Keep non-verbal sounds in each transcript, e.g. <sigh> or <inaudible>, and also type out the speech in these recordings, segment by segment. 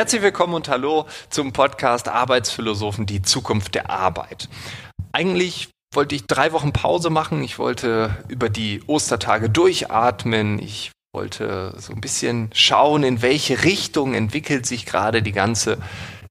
Herzlich willkommen und hallo zum Podcast Arbeitsphilosophen, die Zukunft der Arbeit. Eigentlich wollte ich drei Wochen Pause machen. Ich wollte über die Ostertage durchatmen. Ich wollte so ein bisschen schauen, in welche Richtung entwickelt sich gerade die ganze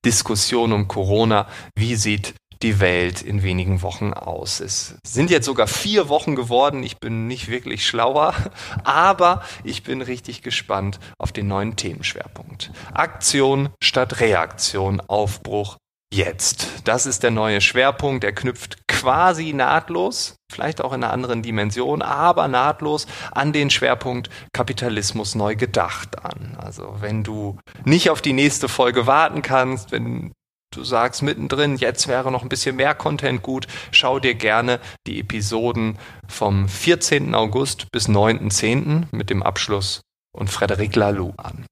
Diskussion um Corona. Wie sieht die Welt in wenigen Wochen aus. Es sind jetzt sogar vier Wochen geworden. Ich bin nicht wirklich schlauer, <laughs> aber ich bin richtig gespannt auf den neuen Themenschwerpunkt. Aktion statt Reaktion, Aufbruch jetzt. Das ist der neue Schwerpunkt. Er knüpft quasi nahtlos, vielleicht auch in einer anderen Dimension, aber nahtlos an den Schwerpunkt Kapitalismus neu gedacht an. Also wenn du nicht auf die nächste Folge warten kannst, wenn du sagst mittendrin, jetzt wäre noch ein bisschen mehr Content gut, schau dir gerne die Episoden vom 14. August bis 9.10. mit dem Abschluss und Frederic Laloux an.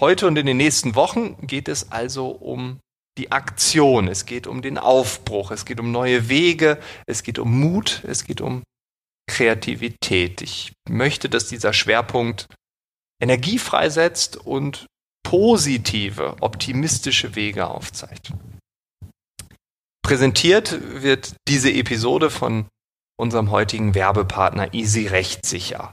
Heute und in den nächsten Wochen geht es also um die Aktion, es geht um den Aufbruch, es geht um neue Wege, es geht um Mut, es geht um Kreativität. Ich möchte, dass dieser Schwerpunkt Energie freisetzt und positive, optimistische Wege aufzeigt. Präsentiert wird diese Episode von unserem heutigen Werbepartner Easy Rechtssicher.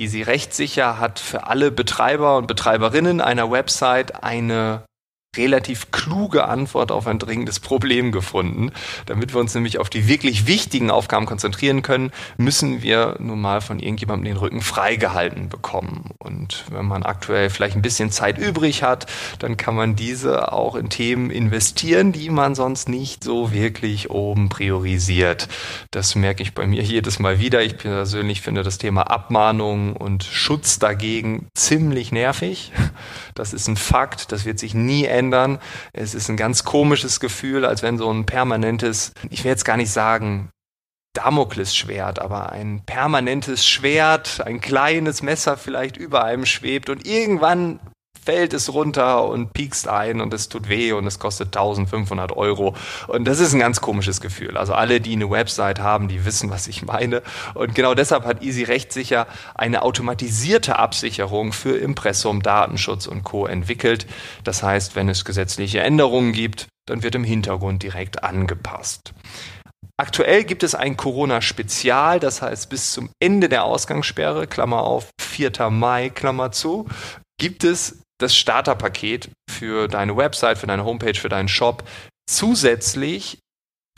Easy Rechtssicher hat für alle Betreiber und Betreiberinnen einer Website eine relativ kluge Antwort auf ein dringendes Problem gefunden. Damit wir uns nämlich auf die wirklich wichtigen Aufgaben konzentrieren können, müssen wir nun mal von irgendjemandem den Rücken freigehalten bekommen. Und wenn man aktuell vielleicht ein bisschen Zeit übrig hat, dann kann man diese auch in Themen investieren, die man sonst nicht so wirklich oben priorisiert. Das merke ich bei mir jedes Mal wieder. Ich persönlich finde das Thema Abmahnung und Schutz dagegen ziemlich nervig. Das ist ein Fakt, das wird sich nie ändern ändern. Es ist ein ganz komisches Gefühl, als wenn so ein permanentes, ich will jetzt gar nicht sagen, Damoklesschwert, aber ein permanentes Schwert, ein kleines Messer vielleicht über einem schwebt und irgendwann fällt es runter und piekst ein und es tut weh und es kostet 1500 Euro. Und das ist ein ganz komisches Gefühl. Also alle, die eine Website haben, die wissen, was ich meine. Und genau deshalb hat Easy rechtssicher eine automatisierte Absicherung für Impressum, Datenschutz und Co. entwickelt. Das heißt, wenn es gesetzliche Änderungen gibt, dann wird im Hintergrund direkt angepasst. Aktuell gibt es ein Corona-Spezial, das heißt bis zum Ende der Ausgangssperre, Klammer auf, 4. Mai, Klammer zu, gibt es das Starterpaket für deine Website, für deine Homepage, für deinen Shop zusätzlich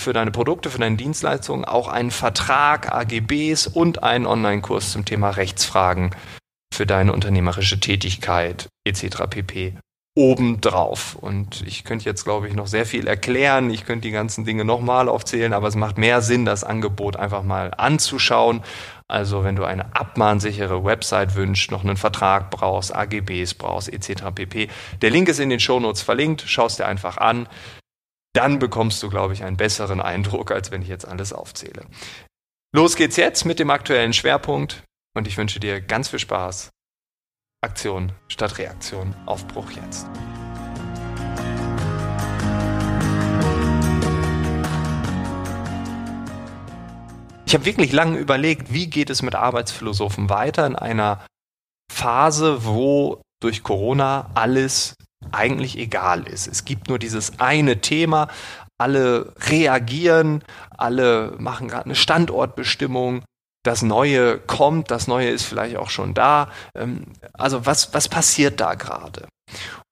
für deine Produkte, für deine Dienstleistungen auch einen Vertrag, AGBs und einen Online-Kurs zum Thema Rechtsfragen für deine unternehmerische Tätigkeit etc. pp obendrauf. Und ich könnte jetzt, glaube ich, noch sehr viel erklären. Ich könnte die ganzen Dinge nochmal aufzählen, aber es macht mehr Sinn, das Angebot einfach mal anzuschauen. Also wenn du eine abmahnsichere Website wünschst, noch einen Vertrag brauchst, AGBs brauchst, etc. pp. Der Link ist in den Shownotes verlinkt, schaust dir einfach an. Dann bekommst du, glaube ich, einen besseren Eindruck, als wenn ich jetzt alles aufzähle. Los geht's jetzt mit dem aktuellen Schwerpunkt und ich wünsche dir ganz viel Spaß Aktion statt Reaktion. Aufbruch jetzt. Ich habe wirklich lange überlegt, wie geht es mit Arbeitsphilosophen weiter in einer Phase, wo durch Corona alles eigentlich egal ist. Es gibt nur dieses eine Thema, alle reagieren, alle machen gerade eine Standortbestimmung, das Neue kommt, das Neue ist vielleicht auch schon da. Ähm, also was, was passiert da gerade?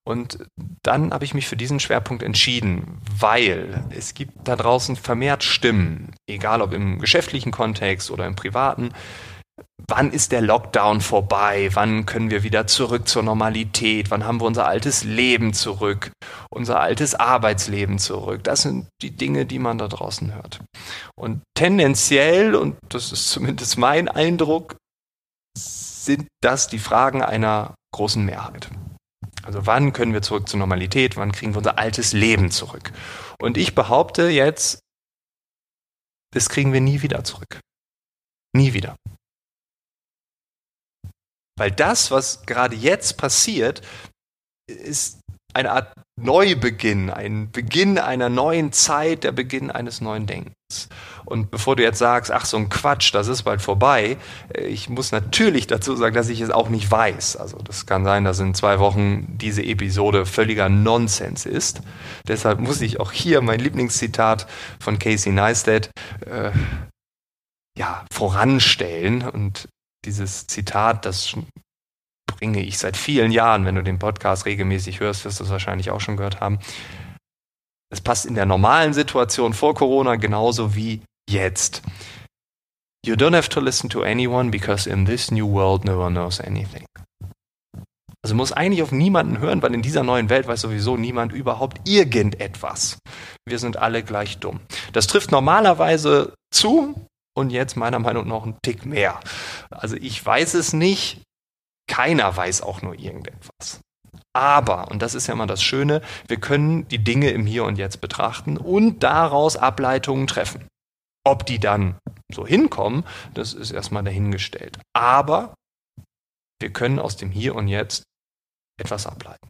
Und dann habe ich mich für diesen Schwerpunkt entschieden, weil es gibt da draußen vermehrt Stimmen, egal ob im geschäftlichen Kontext oder im privaten, wann ist der Lockdown vorbei? Wann können wir wieder zurück zur Normalität? Wann haben wir unser altes Leben zurück? Unser altes Arbeitsleben zurück? Das sind die Dinge, die man da draußen hört. Und tendenziell, und das ist zumindest mein Eindruck, sind das die Fragen einer großen Mehrheit. Also wann können wir zurück zur Normalität? Wann kriegen wir unser altes Leben zurück? Und ich behaupte jetzt, das kriegen wir nie wieder zurück. Nie wieder. Weil das, was gerade jetzt passiert, ist eine Art Neubeginn, ein Beginn einer neuen Zeit, der Beginn eines neuen Denkens. Und bevor du jetzt sagst, ach so ein Quatsch, das ist bald vorbei, äh, ich muss natürlich dazu sagen, dass ich es auch nicht weiß. Also das kann sein, dass in zwei Wochen diese Episode völliger Nonsens ist. Deshalb muss ich auch hier mein Lieblingszitat von Casey Neistat äh, ja, voranstellen. Und dieses Zitat, das bringe ich seit vielen Jahren. Wenn du den Podcast regelmäßig hörst, wirst du es wahrscheinlich auch schon gehört haben. Es passt in der normalen Situation vor Corona genauso wie jetzt. You don't have to listen to anyone because in this new world no one knows anything. Also muss eigentlich auf niemanden hören, weil in dieser neuen Welt weiß sowieso niemand überhaupt irgendetwas. Wir sind alle gleich dumm. Das trifft normalerweise zu und jetzt meiner Meinung nach einen Tick mehr. Also ich weiß es nicht, keiner weiß auch nur irgendetwas. Aber, und das ist ja immer das Schöne, wir können die Dinge im Hier und Jetzt betrachten und daraus Ableitungen treffen. Ob die dann so hinkommen, das ist erstmal dahingestellt. Aber wir können aus dem Hier und Jetzt etwas ableiten.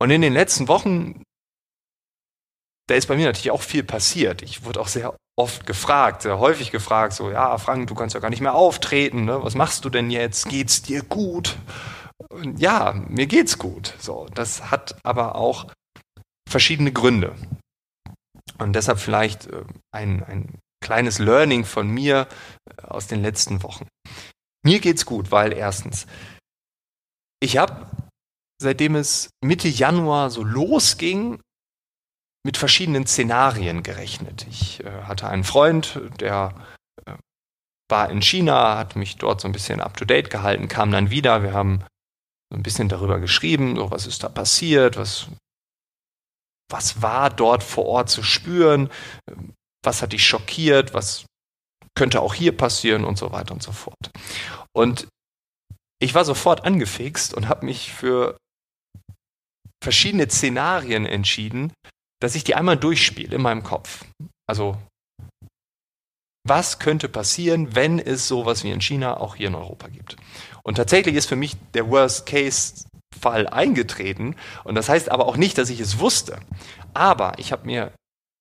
Und in den letzten Wochen, da ist bei mir natürlich auch viel passiert. Ich wurde auch sehr oft gefragt, sehr häufig gefragt, so, ja, Frank, du kannst ja gar nicht mehr auftreten, ne? was machst du denn jetzt? Geht's dir gut? Und ja, mir geht's gut. So, das hat aber auch verschiedene Gründe. Und deshalb vielleicht äh, ein, ein kleines Learning von mir äh, aus den letzten Wochen. Mir geht's gut, weil erstens, ich habe, seitdem es Mitte Januar so losging, mit verschiedenen Szenarien gerechnet. Ich äh, hatte einen Freund, der äh, war in China, hat mich dort so ein bisschen up-to-date gehalten, kam dann wieder. Wir haben so ein bisschen darüber geschrieben, so was ist da passiert, was, was war dort vor Ort zu spüren, was hat dich schockiert, was könnte auch hier passieren und so weiter und so fort. Und ich war sofort angefixt und habe mich für verschiedene Szenarien entschieden, dass ich die einmal durchspiele in meinem Kopf. Also, was könnte passieren, wenn es sowas wie in China auch hier in Europa gibt? Und tatsächlich ist für mich der Worst-Case-Fall eingetreten. Und das heißt aber auch nicht, dass ich es wusste. Aber ich habe mir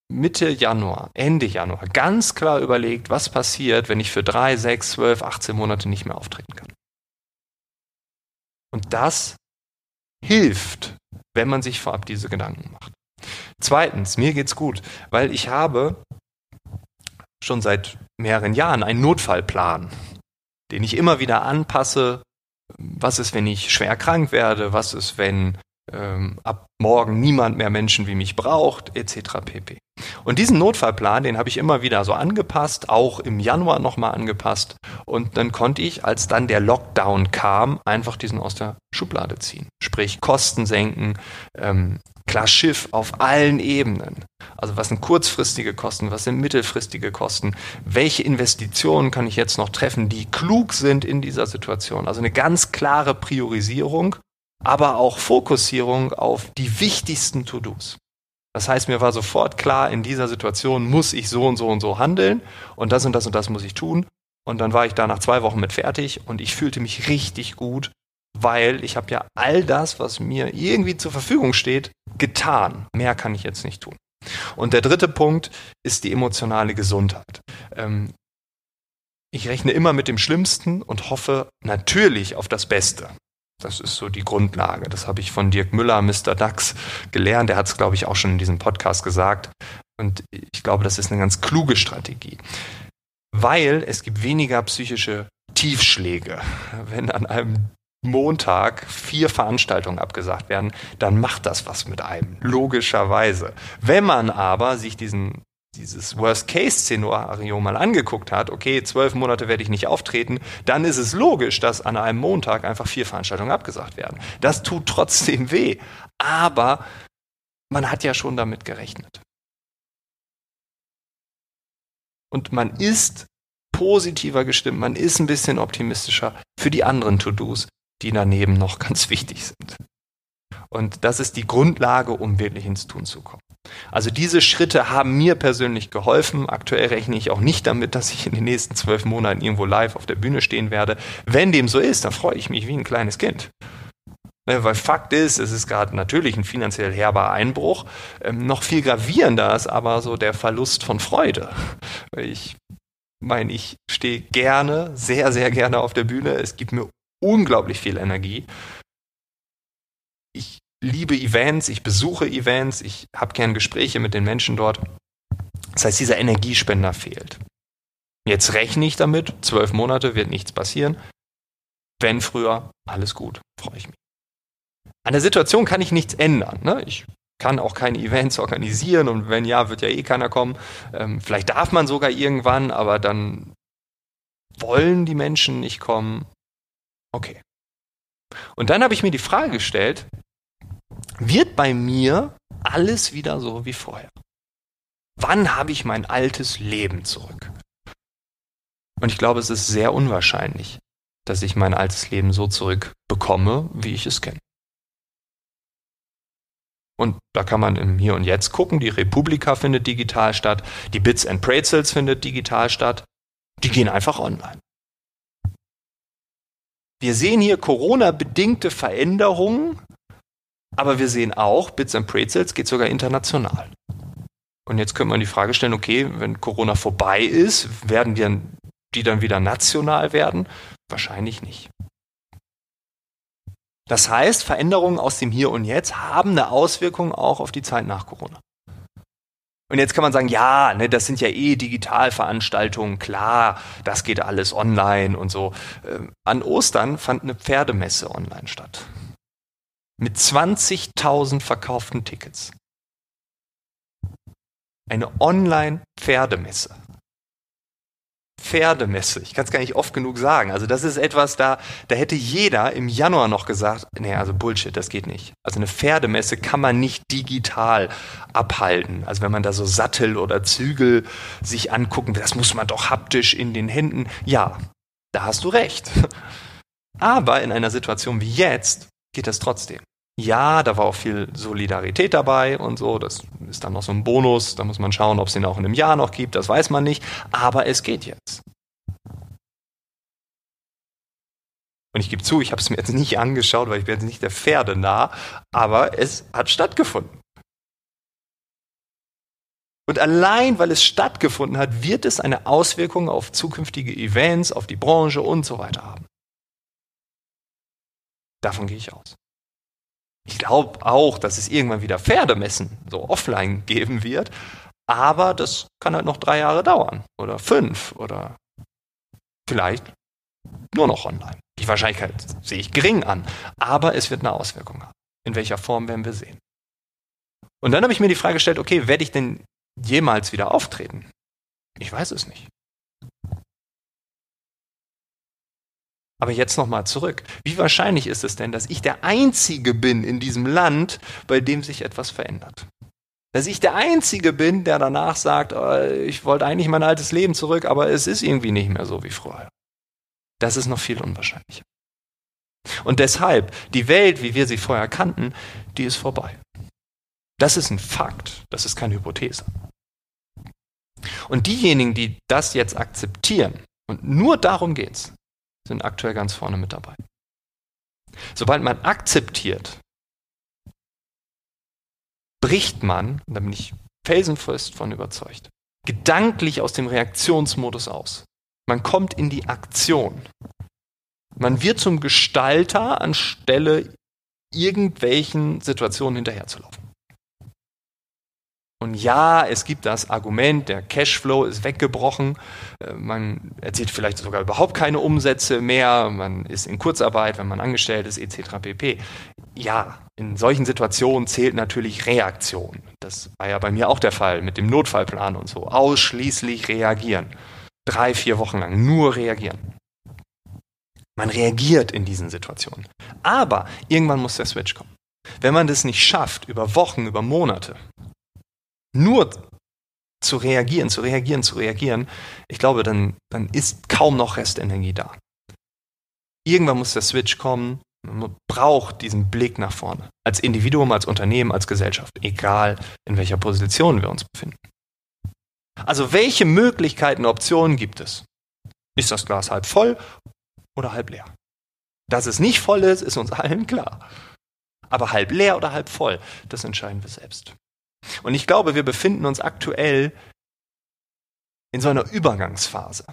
Mitte Januar, Ende Januar ganz klar überlegt, was passiert, wenn ich für drei, sechs, zwölf, 18 Monate nicht mehr auftreten kann. Und das hilft, wenn man sich vorab diese Gedanken macht. Zweitens, mir geht's gut, weil ich habe schon seit mehreren Jahren einen Notfallplan, den ich immer wieder anpasse. Was ist, wenn ich schwer krank werde? Was ist, wenn ähm, ab morgen niemand mehr Menschen wie mich braucht, etc. pp. Und diesen Notfallplan, den habe ich immer wieder so angepasst, auch im Januar nochmal angepasst. Und dann konnte ich, als dann der Lockdown kam, einfach diesen aus der Schublade ziehen. Sprich, Kosten senken, ähm, klar Schiff auf allen Ebenen. Also was sind kurzfristige Kosten, was sind mittelfristige Kosten, welche Investitionen kann ich jetzt noch treffen, die klug sind in dieser Situation. Also eine ganz klare Priorisierung, aber auch Fokussierung auf die wichtigsten To-Dos. Das heißt, mir war sofort klar, in dieser Situation muss ich so und so und so handeln und das und das und das muss ich tun. Und dann war ich da nach zwei Wochen mit fertig und ich fühlte mich richtig gut, weil ich habe ja all das, was mir irgendwie zur Verfügung steht, getan. Mehr kann ich jetzt nicht tun. Und der dritte Punkt ist die emotionale Gesundheit. Ähm, ich rechne immer mit dem Schlimmsten und hoffe natürlich auf das Beste. Das ist so die Grundlage. Das habe ich von Dirk Müller, Mr. Dax, gelernt. Der hat es, glaube ich, auch schon in diesem Podcast gesagt. Und ich glaube, das ist eine ganz kluge Strategie. Weil es gibt weniger psychische Tiefschläge. Wenn an einem Montag vier Veranstaltungen abgesagt werden, dann macht das was mit einem. Logischerweise. Wenn man aber sich diesen dieses Worst-Case-Szenario mal angeguckt hat, okay, zwölf Monate werde ich nicht auftreten, dann ist es logisch, dass an einem Montag einfach vier Veranstaltungen abgesagt werden. Das tut trotzdem weh, aber man hat ja schon damit gerechnet. Und man ist positiver gestimmt, man ist ein bisschen optimistischer für die anderen To-Dos, die daneben noch <laughs> ganz wichtig sind. Und das ist die Grundlage, um wirklich ins Tun zu kommen. Also diese Schritte haben mir persönlich geholfen. Aktuell rechne ich auch nicht damit, dass ich in den nächsten zwölf Monaten irgendwo live auf der Bühne stehen werde. Wenn dem so ist, dann freue ich mich wie ein kleines Kind. Ne, weil Fakt ist, es ist gerade natürlich ein finanziell herber Einbruch. Ähm, noch viel gravierender ist aber so der Verlust von Freude. Ich meine, ich stehe gerne, sehr, sehr gerne auf der Bühne. Es gibt mir unglaublich viel Energie. Ich liebe Events, ich besuche Events, ich habe gern Gespräche mit den Menschen dort. Das heißt, dieser Energiespender fehlt. Jetzt rechne ich damit, zwölf Monate wird nichts passieren. Wenn früher, alles gut, freue ich mich. An der Situation kann ich nichts ändern. Ne? Ich kann auch keine Events organisieren und wenn ja, wird ja eh keiner kommen. Ähm, vielleicht darf man sogar irgendwann, aber dann wollen die Menschen nicht kommen. Okay. Und dann habe ich mir die Frage gestellt, wird bei mir alles wieder so wie vorher? Wann habe ich mein altes Leben zurück? Und ich glaube, es ist sehr unwahrscheinlich, dass ich mein altes Leben so zurückbekomme, wie ich es kenne. Und da kann man im Hier und Jetzt gucken. Die Republika findet digital statt. Die Bits and Pretzels findet digital statt. Die gehen einfach online. Wir sehen hier Corona-bedingte Veränderungen, aber wir sehen auch, Bits and Pretzels geht sogar international. Und jetzt könnte man die Frage stellen, okay, wenn Corona vorbei ist, werden die dann, die dann wieder national werden? Wahrscheinlich nicht. Das heißt, Veränderungen aus dem Hier und Jetzt haben eine Auswirkung auch auf die Zeit nach Corona. Und jetzt kann man sagen, ja, ne, das sind ja eh Digitalveranstaltungen, klar, das geht alles online und so. Ähm, an Ostern fand eine Pferdemesse online statt. Mit 20.000 verkauften Tickets. Eine Online-Pferdemesse. Pferdemesse. Ich kann es gar nicht oft genug sagen. Also das ist etwas, da, da hätte jeder im Januar noch gesagt, nee, also Bullshit, das geht nicht. Also eine Pferdemesse kann man nicht digital abhalten. Also wenn man da so Sattel oder Zügel sich angucken, das muss man doch haptisch in den Händen. Ja, da hast du recht. <laughs> Aber in einer Situation wie jetzt geht das trotzdem. Ja, da war auch viel Solidarität dabei und so. Das ist dann noch so ein Bonus. Da muss man schauen, ob es den auch in einem Jahr noch gibt. Das weiß man nicht. Aber es geht jetzt. Und ich gebe zu, ich habe es mir jetzt nicht angeschaut, weil ich bin jetzt nicht der Pferde nah, aber es hat stattgefunden. Und allein, weil es stattgefunden hat, wird es eine Auswirkung auf zukünftige Events, auf die Branche und so weiter haben. Davon gehe ich aus. Ich glaube auch, dass es irgendwann wieder Pferdemessen so offline geben wird, aber das kann halt noch drei Jahre dauern oder fünf oder vielleicht nur noch online. Die Wahrscheinlichkeit sehe ich gering an, aber es wird eine Auswirkung haben. In welcher Form werden wir sehen. Und dann habe ich mir die Frage gestellt, okay, werde ich denn jemals wieder auftreten? Ich weiß es nicht. Aber jetzt nochmal zurück. Wie wahrscheinlich ist es denn, dass ich der Einzige bin in diesem Land, bei dem sich etwas verändert? Dass ich der Einzige bin, der danach sagt, oh, ich wollte eigentlich mein altes Leben zurück, aber es ist irgendwie nicht mehr so wie vorher. Das ist noch viel unwahrscheinlicher. Und deshalb, die Welt, wie wir sie vorher kannten, die ist vorbei. Das ist ein Fakt, das ist keine Hypothese. Und diejenigen, die das jetzt akzeptieren, und nur darum geht's, sind aktuell ganz vorne mit dabei. Sobald man akzeptiert, bricht man, da bin ich felsenfest von überzeugt, gedanklich aus dem Reaktionsmodus aus. Man kommt in die Aktion. Man wird zum Gestalter anstelle irgendwelchen Situationen hinterherzulaufen. Und ja, es gibt das Argument, der Cashflow ist weggebrochen, äh, man erzielt vielleicht sogar überhaupt keine Umsätze mehr, man ist in Kurzarbeit, wenn man angestellt ist, etc. pp. Ja, in solchen Situationen zählt natürlich Reaktion. Das war ja bei mir auch der Fall mit dem Notfallplan und so. Ausschließlich reagieren. Drei, vier Wochen lang nur reagieren. Man reagiert in diesen Situationen. Aber irgendwann muss der Switch kommen. Wenn man das nicht schafft, über Wochen, über Monate, nur zu reagieren, zu reagieren, zu reagieren, ich glaube, dann, dann ist kaum noch Restenergie da. Irgendwann muss der Switch kommen. Man braucht diesen Blick nach vorne. Als Individuum, als Unternehmen, als Gesellschaft. Egal, in welcher Position wir uns befinden. Also, welche Möglichkeiten, Optionen gibt es? Ist das Glas halb voll oder halb leer? Dass es nicht voll ist, ist uns allen klar. Aber halb leer oder halb voll, das entscheiden wir selbst. Und ich glaube, wir befinden uns aktuell in so einer Übergangsphase.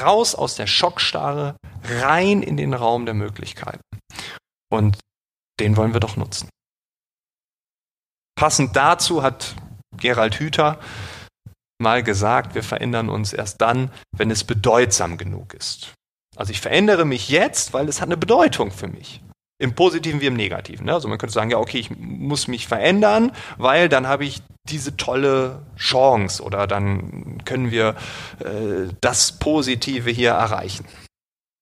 Raus aus der Schockstarre, rein in den Raum der Möglichkeiten. Und den wollen wir doch nutzen. Passend dazu hat Gerald Hüther mal gesagt, wir verändern uns erst dann, wenn es bedeutsam genug ist. Also ich verändere mich jetzt, weil es hat eine Bedeutung für mich. Im Positiven wie im Negativen. Ne? Also man könnte sagen, ja, okay, ich muss mich verändern, weil dann habe ich diese tolle Chance oder dann können wir äh, das Positive hier erreichen.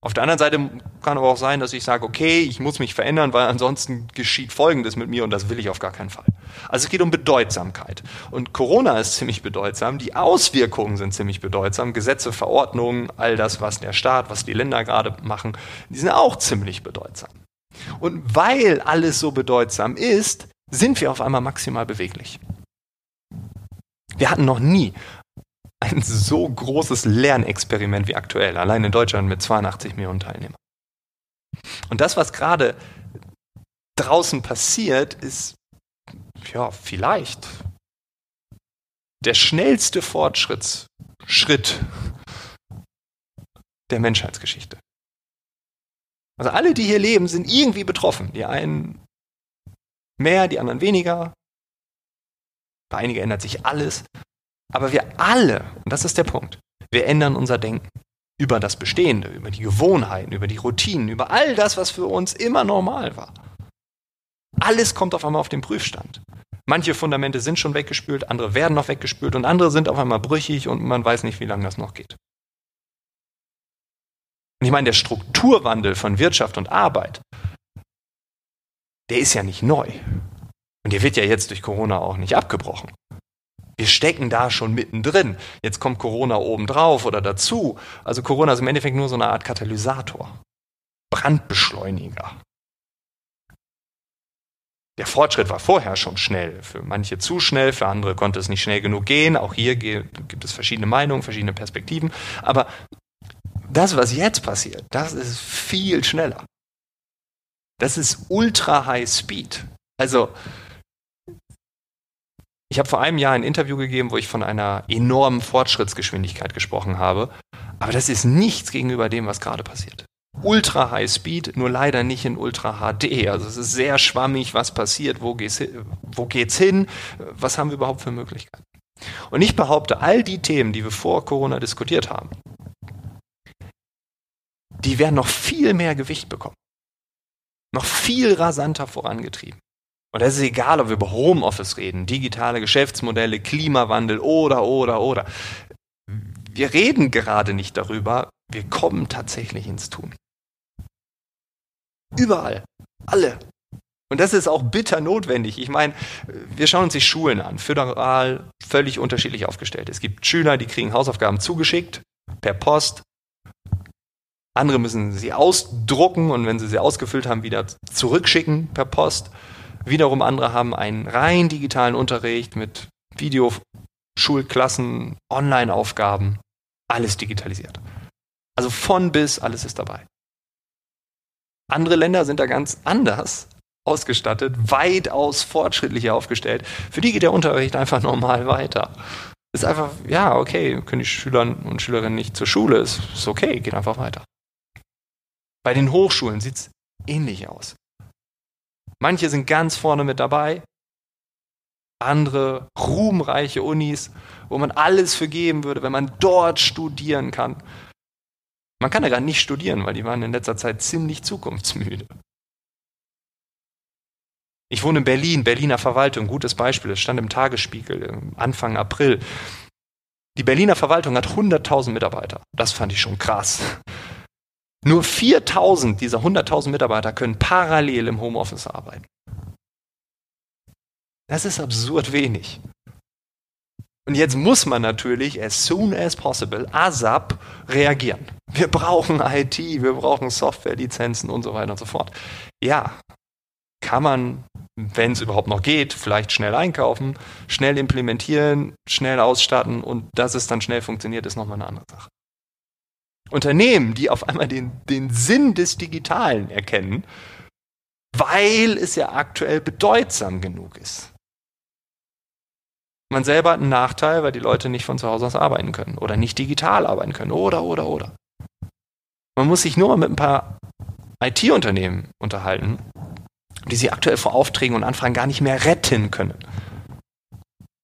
Auf der anderen Seite kann aber auch sein, dass ich sage, okay, ich muss mich verändern, weil ansonsten geschieht Folgendes mit mir und das will ich auf gar keinen Fall. Also es geht um Bedeutsamkeit. Und Corona ist ziemlich bedeutsam, die Auswirkungen sind ziemlich bedeutsam, Gesetze, Verordnungen, all das, was der Staat, was die Länder gerade machen, die sind auch ziemlich bedeutsam. Und weil alles so bedeutsam ist, sind wir auf einmal maximal beweglich. Wir hatten noch nie ein so großes Lernexperiment wie aktuell, allein in Deutschland mit 82 Millionen Teilnehmern. Und das, was gerade draußen passiert, ist ja vielleicht der schnellste Fortschrittsschritt der Menschheitsgeschichte. Also alle, die hier leben, sind irgendwie betroffen. Die einen mehr, die anderen weniger. Bei einigen ändert sich alles. Aber wir alle, und das ist der Punkt, wir ändern unser Denken über das Bestehende, über die Gewohnheiten, über die Routinen, über all das, was für uns immer normal war. Alles kommt auf einmal auf den Prüfstand. Manche Fundamente sind schon weggespült, andere werden noch weggespült und andere sind auf einmal brüchig und man weiß nicht, wie lange das noch geht. Und ich meine, der Strukturwandel von Wirtschaft und Arbeit, der ist ja nicht neu. Und der wird ja jetzt durch Corona auch nicht abgebrochen. Wir stecken da schon mittendrin. Jetzt kommt Corona obendrauf oder dazu. Also Corona ist im Endeffekt nur so eine Art Katalysator. Brandbeschleuniger. Der Fortschritt war vorher schon schnell. Für manche zu schnell, für andere konnte es nicht schnell genug gehen. Auch hier gibt es verschiedene Meinungen, verschiedene Perspektiven. Aber das, was jetzt passiert, das ist viel schneller. Das ist ultra high speed. Also ich habe vor einem Jahr ein Interview gegeben, wo ich von einer enormen Fortschrittsgeschwindigkeit gesprochen habe. Aber das ist nichts gegenüber dem, was gerade passiert. Ultra High Speed, nur leider nicht in Ultra HD. Also es ist sehr schwammig, was passiert, wo geht's, wo geht's hin, was haben wir überhaupt für Möglichkeiten. Und ich behaupte, all die Themen, die wir vor Corona diskutiert haben, die werden noch viel mehr Gewicht bekommen. Noch viel rasanter vorangetrieben. Und das ist egal, ob wir über Homeoffice reden, digitale Geschäftsmodelle, Klimawandel oder, oder, oder. Wir reden gerade nicht darüber, wir kommen tatsächlich ins Tun. Überall. Alle. Und das ist auch bitter notwendig. Ich meine, wir schauen uns die Schulen an, föderal völlig unterschiedlich aufgestellt. Es gibt Schüler, die kriegen Hausaufgaben zugeschickt, per Post. Andere müssen sie ausdrucken und wenn sie sie ausgefüllt haben, wieder zurückschicken per Post. Wiederum andere haben einen rein digitalen Unterricht mit Videoschulklassen, Online-Aufgaben, alles digitalisiert. Also von bis alles ist dabei. Andere Länder sind da ganz anders ausgestattet, weitaus fortschrittlicher aufgestellt. Für die geht der Unterricht einfach normal weiter. Ist einfach, ja, okay, können die Schüler und Schülerinnen nicht zur Schule, ist, ist okay, geht einfach weiter. Bei den Hochschulen sieht es ähnlich aus. Manche sind ganz vorne mit dabei, andere ruhmreiche Unis, wo man alles für geben würde, wenn man dort studieren kann. Man kann ja gar nicht studieren, weil die waren in letzter Zeit ziemlich zukunftsmüde. Ich wohne in Berlin, Berliner Verwaltung, gutes Beispiel, es stand im Tagesspiegel Anfang April. Die Berliner Verwaltung hat 100.000 Mitarbeiter. Das fand ich schon krass. Nur 4000 dieser 100.000 Mitarbeiter können parallel im Homeoffice arbeiten. Das ist absurd wenig. Und jetzt muss man natürlich as soon as possible, ASAP, reagieren. Wir brauchen IT, wir brauchen Softwarelizenzen und so weiter und so fort. Ja, kann man, wenn es überhaupt noch geht, vielleicht schnell einkaufen, schnell implementieren, schnell ausstatten und dass es dann schnell funktioniert, ist nochmal eine andere Sache. Unternehmen, die auf einmal den, den Sinn des Digitalen erkennen, weil es ja aktuell bedeutsam genug ist. Man selber hat einen Nachteil, weil die Leute nicht von zu Hause aus arbeiten können oder nicht digital arbeiten können oder, oder, oder. Man muss sich nur mit ein paar IT-Unternehmen unterhalten, die sie aktuell vor Aufträgen und Anfragen gar nicht mehr retten können.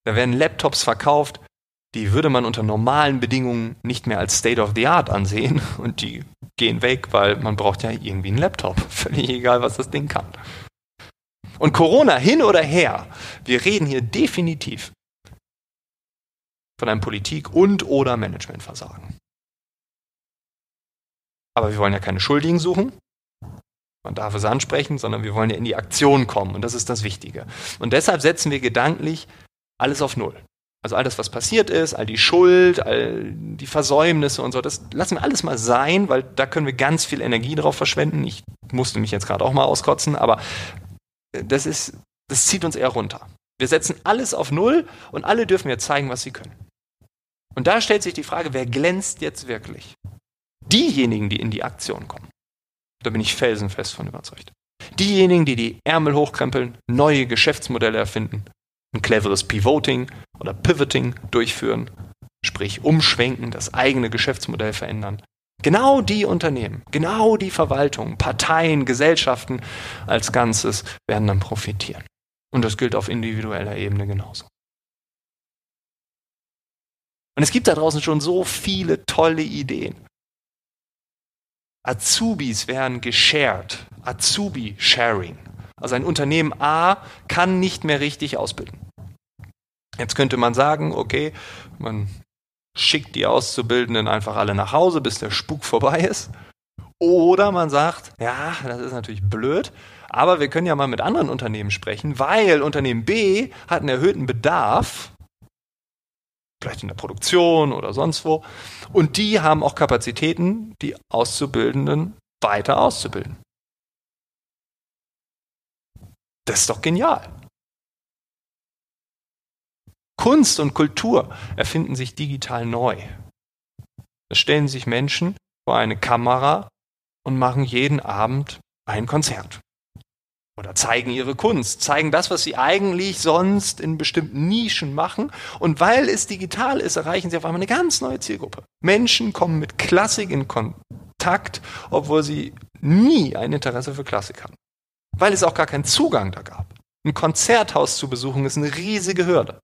Da werden Laptops verkauft, die würde man unter normalen Bedingungen nicht mehr als State of the Art ansehen <laughs> und die gehen weg, weil man braucht ja irgendwie einen Laptop. <laughs> Völlig egal, was das Ding kann. Und Corona hin oder her, wir reden hier definitiv von einem Politik- und oder Managementversagen. Aber wir wollen ja keine Schuldigen suchen. Man darf es ansprechen, sondern wir wollen ja in die Aktion kommen und das ist das Wichtige. Und deshalb setzen wir gedanklich alles auf Null. Also all das, was passiert ist, all die Schuld, all die Versäumnisse und so, das lassen wir alles mal sein, weil da können wir ganz viel Energie drauf verschwenden. Ich musste mich jetzt gerade auch mal auskotzen, aber das ist, das zieht uns eher runter. Wir setzen alles auf Null und alle dürfen jetzt zeigen, was sie können. Und da stellt sich die Frage, wer glänzt jetzt wirklich? Diejenigen, die in die Aktion kommen. Da bin ich felsenfest von überzeugt. Diejenigen, die die Ärmel hochkrempeln, neue Geschäftsmodelle erfinden, ein cleveres Pivoting oder Pivoting durchführen, sprich umschwenken, das eigene Geschäftsmodell verändern. Genau die Unternehmen, genau die Verwaltung, Parteien, Gesellschaften als Ganzes werden dann profitieren. Und das gilt auf individueller Ebene genauso. Und es gibt da draußen schon so viele tolle Ideen. Azubis werden geshared, Azubi-Sharing. Also ein Unternehmen A kann nicht mehr richtig ausbilden. Jetzt könnte man sagen, okay, man schickt die Auszubildenden einfach alle nach Hause, bis der Spuk vorbei ist. Oder man sagt, ja, das ist natürlich blöd, aber wir können ja mal mit anderen Unternehmen sprechen, weil Unternehmen B hat einen erhöhten Bedarf vielleicht in der Produktion oder sonst wo. Und die haben auch Kapazitäten, die Auszubildenden weiter auszubilden. Das ist doch genial. Kunst und Kultur erfinden sich digital neu. Da stellen sich Menschen vor eine Kamera und machen jeden Abend ein Konzert oder zeigen ihre Kunst, zeigen das, was sie eigentlich sonst in bestimmten Nischen machen. Und weil es digital ist, erreichen sie auf einmal eine ganz neue Zielgruppe. Menschen kommen mit Klassik in Kontakt, obwohl sie nie ein Interesse für Klassik hatten. Weil es auch gar keinen Zugang da gab. Ein Konzerthaus zu besuchen ist eine riesige Hürde.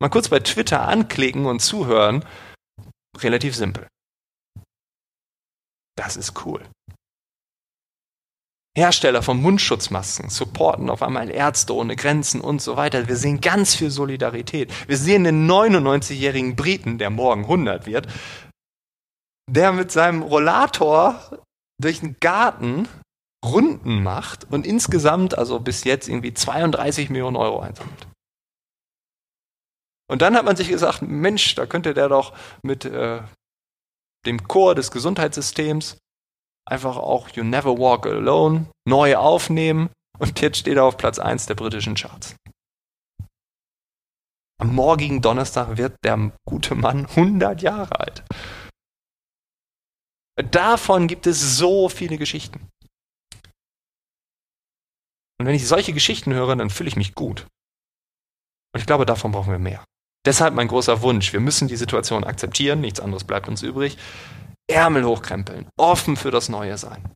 Mal kurz bei Twitter anklicken und zuhören, relativ simpel. Das ist cool. Hersteller von Mundschutzmasken supporten auf einmal Ärzte ohne Grenzen und so weiter. Wir sehen ganz viel Solidarität. Wir sehen den 99-jährigen Briten, der morgen 100 wird, der mit seinem Rollator durch den Garten Runden macht und insgesamt, also bis jetzt, irgendwie 32 Millionen Euro einsammelt. Und dann hat man sich gesagt, Mensch, da könnte der doch mit äh, dem Chor des Gesundheitssystems einfach auch You Never Walk Alone neu aufnehmen und jetzt steht er auf Platz 1 der britischen Charts. Am morgigen Donnerstag wird der gute Mann 100 Jahre alt. Davon gibt es so viele Geschichten. Und wenn ich solche Geschichten höre, dann fühle ich mich gut. Und ich glaube, davon brauchen wir mehr. Deshalb mein großer Wunsch, wir müssen die Situation akzeptieren, nichts anderes bleibt uns übrig. Ärmel hochkrempeln, offen für das Neue sein.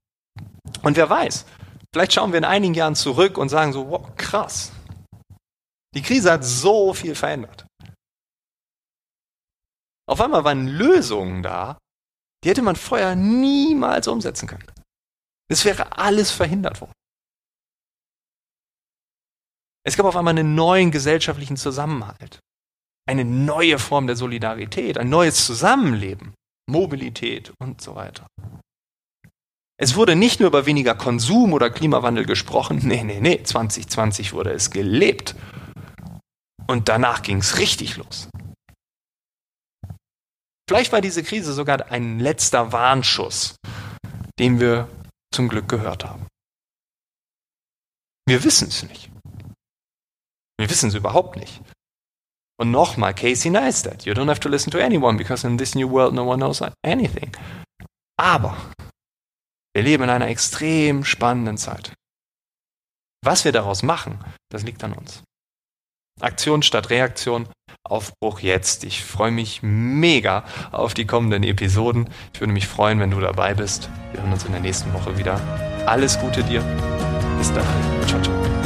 Und wer weiß, vielleicht schauen wir in einigen Jahren zurück und sagen so, wow, krass. Die Krise hat so viel verändert. Auf einmal waren Lösungen da, die hätte man vorher niemals umsetzen können. Es wäre alles verhindert worden. Es gab auf einmal einen neuen gesellschaftlichen Zusammenhalt, eine neue Form der Solidarität, ein neues Zusammenleben. Mobilität und so weiter. Es wurde nicht nur über weniger Konsum oder Klimawandel gesprochen, nee, nee, nee, 2020 wurde es gelebt. Und danach ging es richtig los. Vielleicht war diese Krise sogar ein letzter Warnschuss, den wir zum Glück gehört haben. Wir wissen es nicht. Wir wissen es überhaupt nicht. Und nochmal, Casey Neistat, you don't have to listen to anyone, because in this new world no one knows anything. Aber wir leben in einer extrem spannenden Zeit. Was wir daraus machen, das liegt an uns. Aktion statt Reaktion, Aufbruch jetzt. Ich freue mich mega auf die kommenden Episoden. Ich würde mich freuen, wenn du dabei bist. Wir hören uns in der nächsten Woche wieder. Alles Gute dir. Bis dahin. Ciao, ciao.